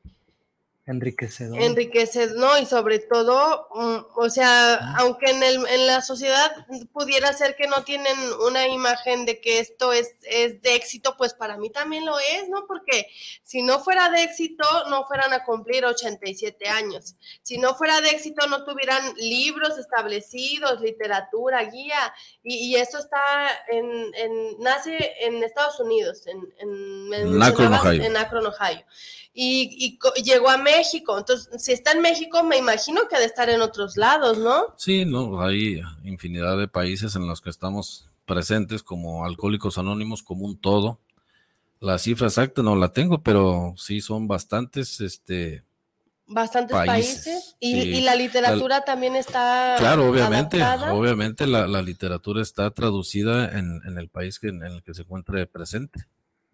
Enriquecedor. Enriquecedor, ¿no? Y sobre todo, mm, o sea, aunque en, el, en la sociedad pudiera ser que no tienen una imagen de que esto es, es de éxito, pues para mí también lo es, ¿no? Porque si no fuera de éxito, no fueran a cumplir 87 años. Si no fuera de éxito, no tuvieran libros establecidos, literatura, guía, y, y eso está en, en, nace en Estados Unidos, en, en, en Akron, Ohio. En Akron, Ohio y, llegó a México. Entonces, si está en México, me imagino que ha de estar en otros lados, ¿no? Sí, no, hay infinidad de países en los que estamos presentes como Alcohólicos Anónimos, como un todo. La cifra exacta no la tengo, pero sí son bastantes, este, bastantes países, y, la literatura también está claro obviamente obviamente la, literatura está traducida en, el país que, en el que se encuentre presente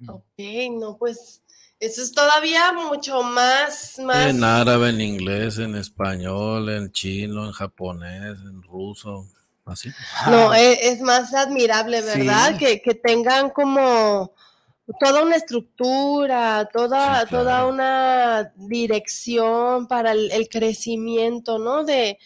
ok no pues eso es todavía mucho más, más. En árabe, en inglés, en español, en chino, en japonés, en ruso, así. No, e, es, más admirable, ¿verdad? Que, tengan como toda una estructura, toda, toda una dirección para el, crecimiento, ¿no? De,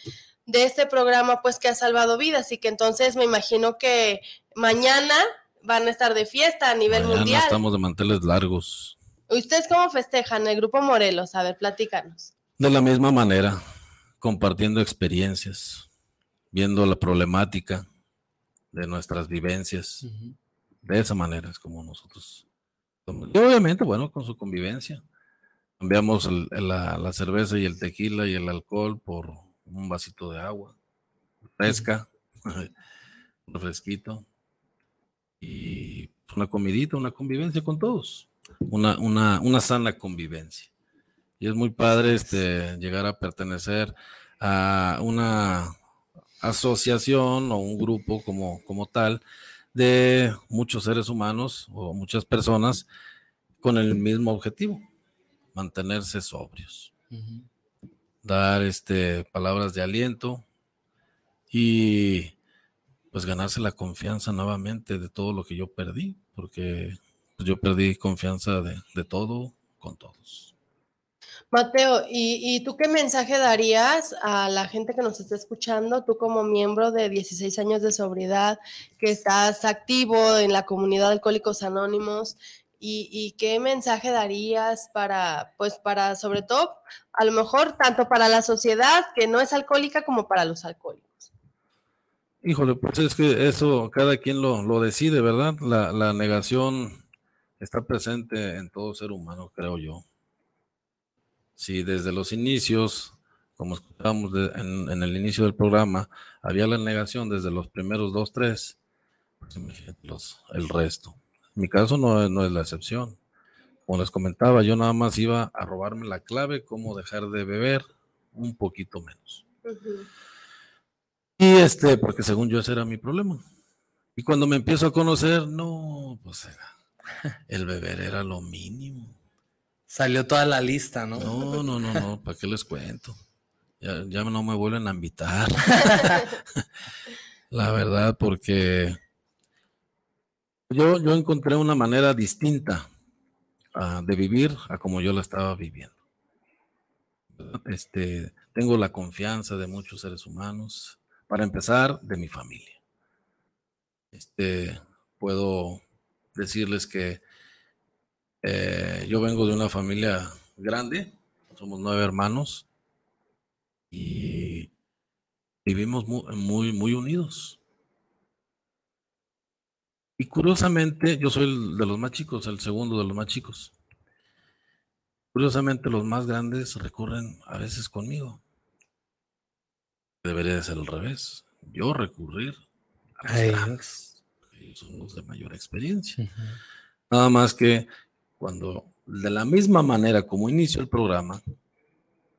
de este programa, pues que ha salvado vidas y que entonces me imagino que mañana van a estar de fiesta a nivel mañana mundial. Estamos de manteles largos. ¿Ustedes cómo festejan el Grupo Morelos? A ver, platícanos. De la misma manera, compartiendo experiencias, viendo la problemática de nuestras vivencias. De esa manera es como nosotros Y obviamente, bueno, con su convivencia. Cambiamos la, la, cerveza y el tequila y el alcohol por un vasito de agua, fresca, *laughs* refresquito y una comidita, una convivencia con todos, una, una, una sana convivencia. Y es muy padre este, llegar a pertenecer a una asociación o un grupo como, como tal de muchos seres humanos o muchas personas con el mismo objetivo, mantenerse sobrios, dar este, palabras de aliento y pues ganarse la confianza nuevamente de todo lo que yo perdí, porque pues, yo perdí confianza de, de todo con todos. Mateo, ¿y, tú qué mensaje darías a la gente que nos está escuchando, tú como miembro de 16 años de sobriedad, que estás activo en la comunidad de Alcohólicos Anónimos? Y, qué mensaje darías para, pues para, sobre todo, a lo mejor tanto para la sociedad que no es alcohólica como para los alcohólicos? Híjole, pues es que eso cada quien lo, lo decide, ¿verdad? La, la negación está presente en todo ser humano, creo yo si desde los inicios, como escuchábamos en, el inicio del programa, había la negación desde los primeros dos, tres, pues los, el resto. En mi caso no, no es la excepción. Como les comentaba, yo nada más iba a robarme la clave, cómo dejar de beber un poquito menos. Y este, porque según yo ese era mi problema. Y cuando me empiezo a conocer, no, pues *laughs* el beber era lo mínimo. Salió toda la lista, ¿no? No, no, no, no, ¿para qué les cuento? Ya, ya no me vuelven a invitar. *laughs* la verdad, porque yo, yo encontré una manera distinta ah, de vivir a como yo la estaba viviendo. Este, tengo la confianza de muchos seres humanos. Para empezar, de mi familia. Este, puedo decirles que eh, yo vengo de una familia grande, somos nueve hermanos y vivimos muy, muy, unidos. Y curiosamente, yo soy el de los más chicos, el segundo de los más chicos. Curiosamente, los más grandes recurren a veces conmigo. Debería de ser al revés. Yo recurrir a los grandes. Son los de mayor experiencia. Nada más que cuando de la misma manera como inicio el programa,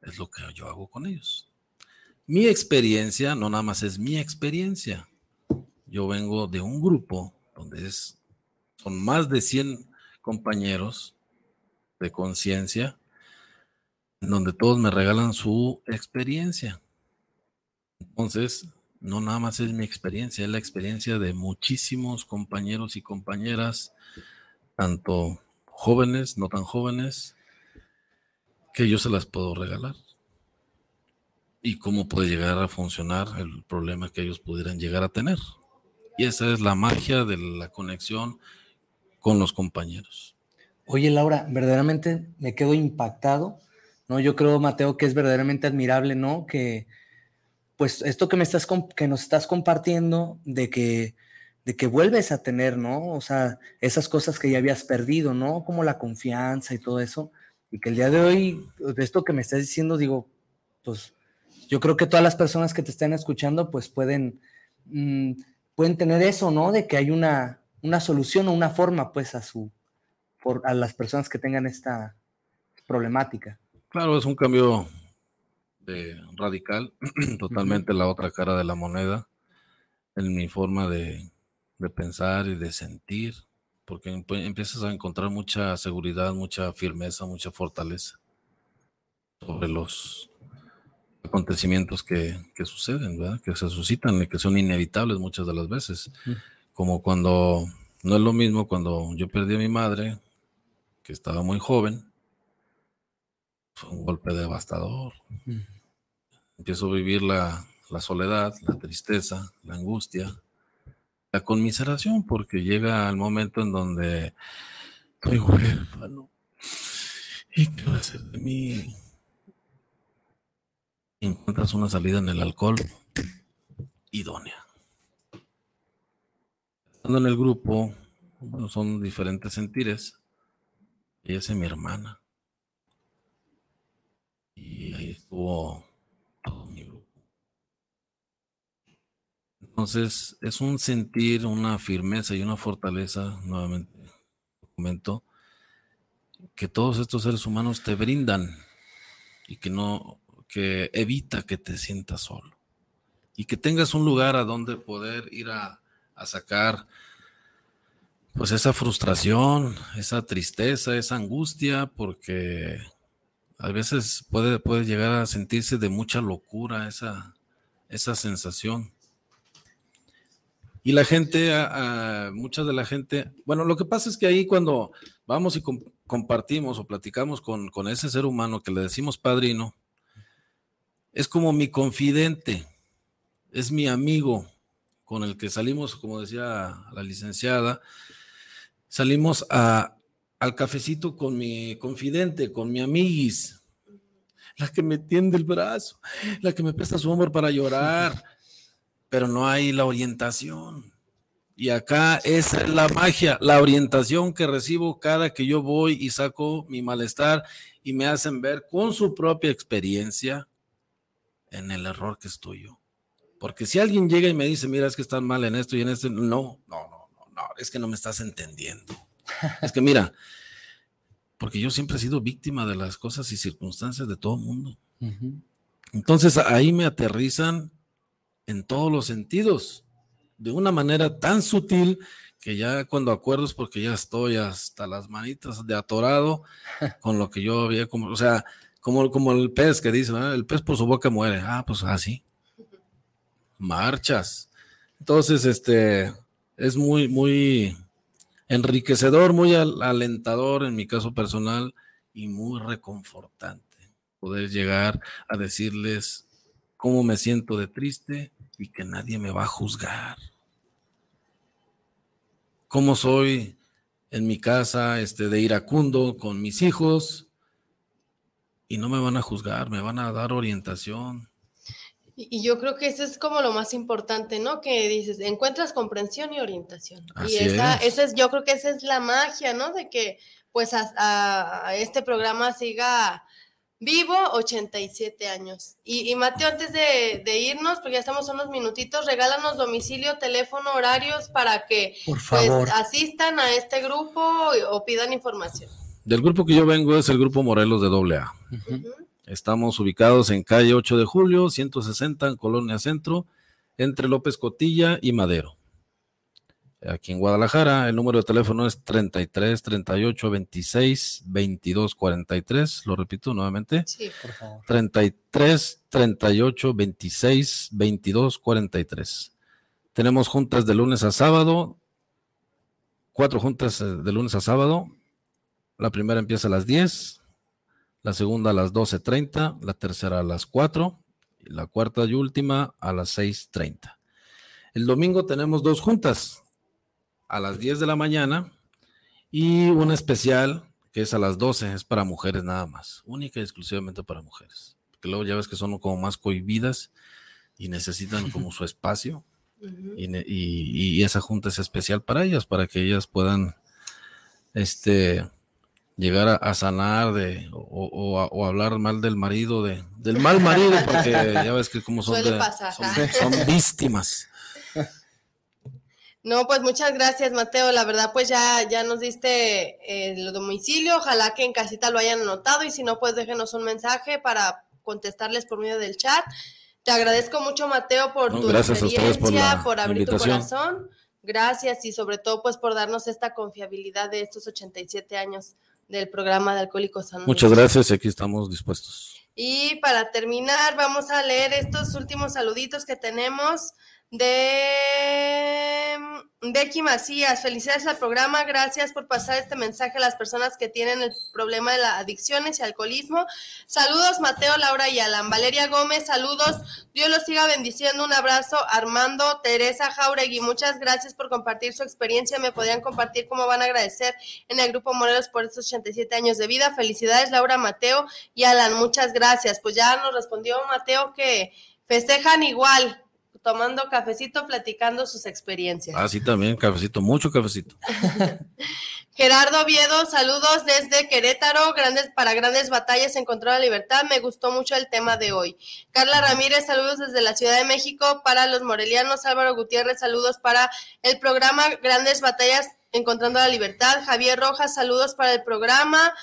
es lo que yo hago con ellos. Mi experiencia no nada más es mi experiencia. Yo vengo de un grupo donde es, son más de 100 compañeros de conciencia, donde todos me regalan su experiencia. Entonces, no nada más es mi experiencia, es la experiencia de muchísimos compañeros y compañeras, tanto jóvenes, no tan jóvenes, que yo se las puedo regalar. Y cómo puede llegar a funcionar el problema que ellos pudieran llegar a tener. Y esa es la magia de la conexión con los compañeros. Oye, Laura, verdaderamente me quedo impactado, ¿no? Yo creo, Mateo, que es verdaderamente admirable, ¿no? Que, pues, esto que me estás, que nos estás compartiendo, de que de que vuelves a tener, ¿no? O sea, esas cosas que ya habías perdido, ¿no? Como la confianza y todo eso. Y que el día de hoy, de esto que me estás diciendo, digo, pues yo creo que todas las personas que te están escuchando, pues pueden, mm, pueden tener eso, ¿no? De que hay una, una solución o una forma, pues, a su, por, a las personas que tengan esta problemática. Claro, es un cambio de radical, *clears throat* totalmente la otra cara de la moneda en mi forma de, de pensar y de sentir, porque empiezas a encontrar mucha seguridad, mucha firmeza, mucha fortaleza sobre los acontecimientos que, suceden, ¿verdad? que se suscitan y que son inevitables muchas de las veces. Como cuando, no es lo mismo cuando yo perdí a mi madre, que estaba muy joven, fue un golpe devastador. Empiezo a vivir la, soledad, la tristeza, la angustia, la conmiseración, porque llega el momento en donde estoy huérfano. ¿Y qué va a hacer de mí? Encuentras una salida en el alcohol idónea. Estando en el grupo, son diferentes sentires, Ella es mi hermana. Y ahí estuvo todo mi grupo. Entonces, es un sentir, una firmeza y una fortaleza, nuevamente comento, que todos estos seres humanos te brindan y que no, que evita que te sientas solo y que tengas un lugar a donde poder ir a, a sacar pues esa frustración, esa tristeza, esa angustia, porque a veces puede, puede llegar a sentirse de mucha locura esa, esa sensación. Y la gente, a, mucha de la gente, bueno, lo que pasa es que ahí cuando vamos y compartimos o platicamos con, con ese ser humano que le decimos padrino, es como mi confidente, es mi amigo con el que salimos, como decía la licenciada, salimos a, al cafecito con mi confidente, con mi amiguis, la que me tiende el brazo, la que me presta su hombro para llorar, pero no hay la orientación. Y acá esa es la magia, la orientación que recibo cada que yo voy y saco mi malestar y me hacen ver con su propia experiencia en el error que estoy yo. Porque si alguien llega y me dice, mira, es que están mal en esto y en esto, no, no, no, no, no, es que no me estás entendiendo. *laughs* es que mira, porque yo siempre he sido víctima de las cosas y circunstancias de todo el mundo. Entonces ahí me aterrizan en todos los sentidos, de una manera tan sutil que ya cuando acuerdo es porque ya estoy hasta las manitas de atorado *laughs* con lo que yo había como, o sea, como, como el pez que dice, el pez por su boca muere. Ah, pues así. Marchas. Entonces, este, es muy, muy enriquecedor, muy alentador en mi caso personal y muy reconfortante poder llegar a decirles cómo me siento de triste y que nadie me va a juzgar. Cómo soy en mi casa este, de iracundo con mis hijos y no me van a juzgar, me van a dar orientación. Y yo creo que eso es como lo más importante, ¿no? Que dices, encuentras comprensión y orientación. y esa, es. es, yo creo que esa es la magia, ¿no? De que pues a, este programa siga vivo 87 años. Y, Mateo, antes de, irnos, porque ya estamos unos minutitos, regálanos domicilio, teléfono, horarios para que pues, asistan a este grupo o pidan información. Del grupo que yo vengo es el grupo Morelos de AA. Estamos ubicados en calle 8 de julio, 160, en Colonia Centro, entre López Cotilla y Madero. Aquí en Guadalajara, el número de teléfono es 33 38 26 22 43. Lo repito nuevamente. Sí, por favor. 33 38 26 22 43. Tenemos juntas de lunes a sábado, cuatro juntas eh, de lunes a sábado, la primera empieza a las 10, la segunda a las 12.30, la tercera a las 4 y la cuarta y última a las 6.30. El domingo tenemos dos juntas, a las 10 de la mañana y una especial que es a las 12, es para mujeres nada más, única y exclusivamente para mujeres. Porque luego ya ves que son como más cohibidas y necesitan *laughs* como su espacio. y, y, esa junta es especial para ellas, para que ellas puedan este, llegar a, sanar de, o, hablar mal del marido, de, del mal marido, porque *laughs* ya ves que como son, son, víctimas. *laughs* No, pues muchas gracias, Mateo. La verdad, pues ya, ya nos diste eh, el domicilio. Ojalá que en casita lo hayan anotado y si no, pues déjenos un mensaje para contestarles por medio del chat. Te agradezco mucho, Mateo, por tu experiencia, por, abrir tu corazón. Gracias y sobre todo, pues por darnos esta confiabilidad de estos 87 años del programa de Alcohólicos Anónimos. Muchas gracias, aquí estamos dispuestos. Y para terminar, vamos a leer estos últimos saluditos que tenemos de Becky Macías, felicidades al programa, gracias por pasar este mensaje a las personas que tienen el problema de las adicciones y alcoholismo. Saludos Mateo, Laura y Alan. Valeria Gómez, saludos. Dios los siga bendiciendo. Un abrazo. Armando, Teresa Jauregui, muchas gracias por compartir su experiencia. Me podrían compartir cómo van a agradecer en el Grupo Morelos por estos 87 años de vida. Felicidades Laura, Mateo y Alan, muchas gracias. Pues ya nos respondió Mateo que festejan igual tomando cafecito, platicando sus experiencias. Ah, sí, también, cafecito, mucho cafecito. *laughs* Gerardo Oviedo, saludos desde Querétaro, grandes para grandes batallas en contra de la libertad. Me gustó mucho el tema de hoy. Carla Ramírez, saludos desde la Ciudad de México para los morelianos. Álvaro Gutiérrez, saludos para el programa Grandes Batallas Encontrando la Libertad. Javier Rojas, saludos para el programa.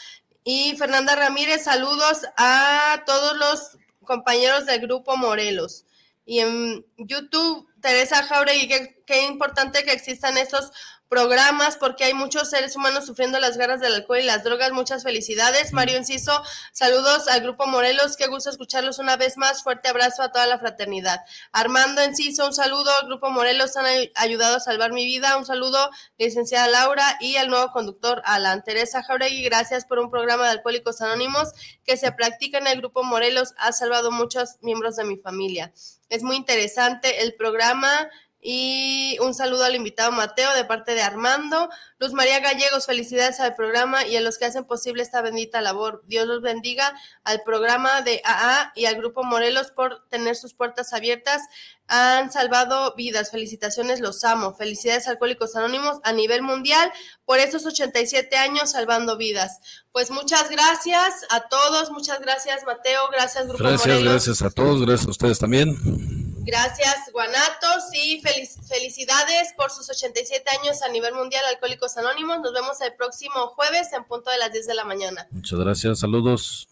Y Fernanda Ramírez, saludos a todos los compañeros del grupo Morelos. Y en YouTube, Teresa Jauregui, qué, qué importante que existan estos programas porque hay muchos seres humanos sufriendo las garras del alcohol y las drogas. Muchas felicidades. Mario Enciso, saludos al Grupo Morelos. Qué gusto escucharlos una vez más. Fuerte abrazo a toda la fraternidad. Armando Enciso, un saludo al Grupo Morelos. Han ayudado a salvar mi vida. Un saludo, licenciada Laura y al nuevo conductor Alan. Teresa Jauregui, gracias por un programa de Alcohólicos Anónimos que se practica en el Grupo Morelos. Ha salvado muchos miembros de mi familia. Es muy interesante el programa. Y un saludo al invitado Mateo de parte de Armando. Luz María Gallegos, felicidades al programa y a los que hacen posible esta bendita labor. Dios los bendiga al programa de AA y al Grupo Morelos por tener sus puertas abiertas. Han salvado vidas. Felicitaciones, los amo. Felicidades Alcohólicos Anónimos a nivel mundial por esos 87 años salvando vidas. Pues muchas gracias a todos. Muchas gracias, Mateo. Gracias, Grupo gracias, Morelos. Gracias, gracias a todos. Gracias a ustedes también. Gracias, Guanatos, y felicidades por sus 87 años a nivel mundial Alcohólicos Anónimos. Nos vemos el próximo jueves en punto de las 10 de la mañana. Muchas gracias, saludos.